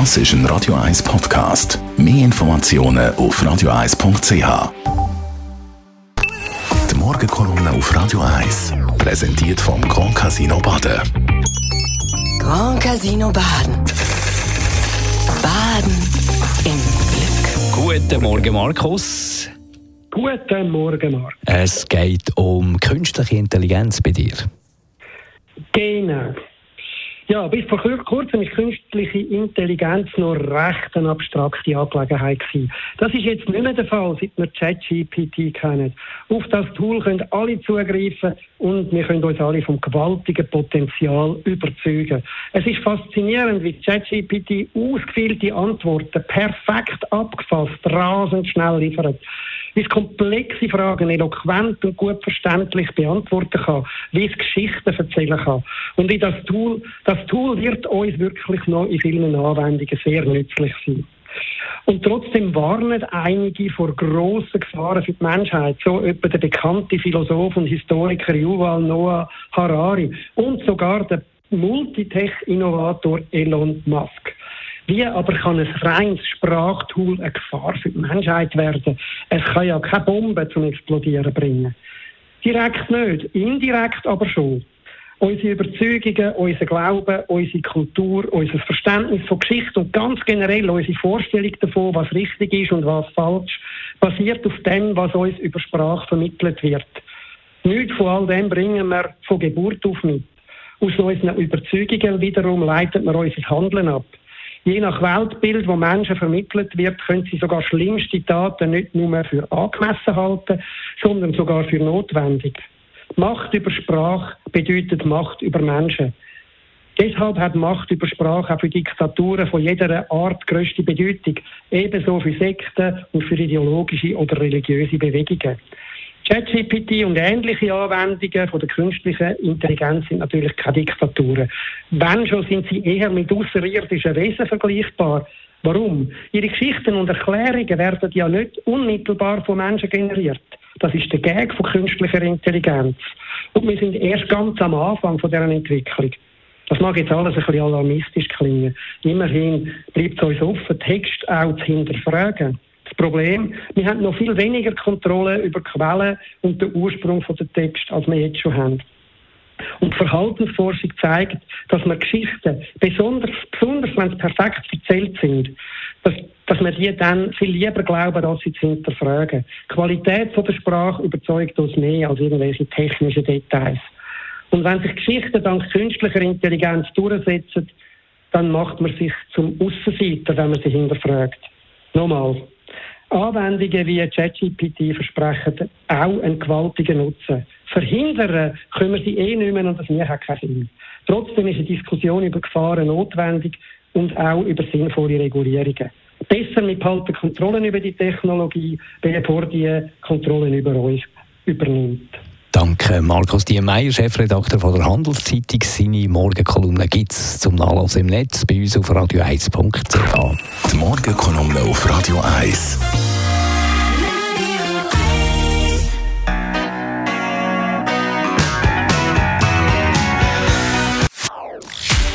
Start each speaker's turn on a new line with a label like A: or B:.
A: Das ist ein Radio 1 Podcast. Mehr Informationen auf radio1.ch. Die Morgenkolumne auf Radio 1 präsentiert vom Grand Casino Baden.
B: Grand Casino Baden. Baden im Glück.
C: Guten Morgen, Markus.
D: Guten Morgen, Marc.
C: Es geht um künstliche Intelligenz bei dir.
D: Genau. Ja, bis vor kurzem ist künstliche Intelligenz noch recht eine abstrakte Angelegenheit gewesen. Das ist jetzt nicht mehr der Fall, seit wir ChatGPT kennen. Auf das Tool können alle zugreifen und wir können uns alle vom gewaltigen Potenzial überzeugen. Es ist faszinierend, wie ChatGPT ausgefeilte Antworten perfekt abgefasst, rasend schnell liefert wie es komplexe Fragen eloquent und gut verständlich beantworten kann, wie es Geschichten erzählen kann. Und wie das Tool, das Tool wird uns wirklich noch in vielen Anwendungen sehr nützlich sein. Und trotzdem warnen einige vor grossen Gefahren für die Menschheit, so etwa der bekannte Philosoph und Historiker Yuval Noah Harari und sogar der Multitech-Innovator Elon Musk. Wie aber kann ein reines Sprachtool eine Gefahr für die Menschheit werden? Es kann ja keine Bombe zum Explodieren bringen. Direkt nicht, indirekt aber schon. Unsere Überzeugungen, unser Glauben, unsere Kultur, unser Verständnis von Geschichte und ganz generell unsere Vorstellung davon, was richtig ist und was falsch, basiert auf dem, was uns über Sprache vermittelt wird. Nichts von all dem bringen wir von Geburt auf mit. Aus unseren Überzeugungen wiederum leitet man unser Handeln ab. Je nach Weltbild, wo Menschen vermittelt wird, können sie sogar schlimmste Taten nicht nur für angemessen halten, sondern sogar für notwendig. Macht über Sprache bedeutet Macht über Menschen. Deshalb hat Macht über Sprache auch für Diktaturen von jeder Art größte Bedeutung, ebenso für Sekten und für ideologische oder religiöse Bewegungen. ChatGPT und ähnliche Anwendungen von der künstlichen Intelligenz sind natürlich keine Diktaturen. Wenn schon, sind sie eher mit außerirdischen Wesen vergleichbar. Warum? Ihre Geschichten und Erklärungen werden ja nicht unmittelbar von Menschen generiert. Das ist der Gag von künstlicher Intelligenz. Und wir sind erst ganz am Anfang von deren Entwicklung. Das mag jetzt alles ein bisschen alarmistisch klingen. Immerhin bleibt es uns offen, Text auch zu hinterfragen. Problem, wir haben noch viel weniger Kontrolle über Quellen und den Ursprung der Text, als wir jetzt schon haben. Und Verhaltensforschung zeigt, dass man Geschichten, besonders, besonders wenn sie perfekt erzählt sind, dass, dass man die dann viel lieber glauben, als sie zu hinterfragen. Die Qualität der Sprache überzeugt uns mehr als irgendwelche technischen Details. Und wenn sich Geschichten dank künstlicher Intelligenz durchsetzen, dann macht man sich zum Aussenseiter, wenn man sie hinterfragt. Nochmal, Anwendungen wie ChatGPT versprechen auch einen gewaltigen Nutzen. Verhindern können wir sie eh nicht mehr und das mir hat keinen Sinn. Trotzdem ist eine Diskussion über Gefahren notwendig und auch über sinnvolle Regulierungen. Besser mit behalten Kontrollen über die Technologie, bevor die Kontrollen über uns übernimmt.
C: Danke, Markus Diemeyer, Chefredakteur von der Handelszeitung. Seine Morgenkolumne gibt es zum Nachlassen im Netz bei uns auf radio1.ch.
A: Die Morgenkolumne auf Radio 1.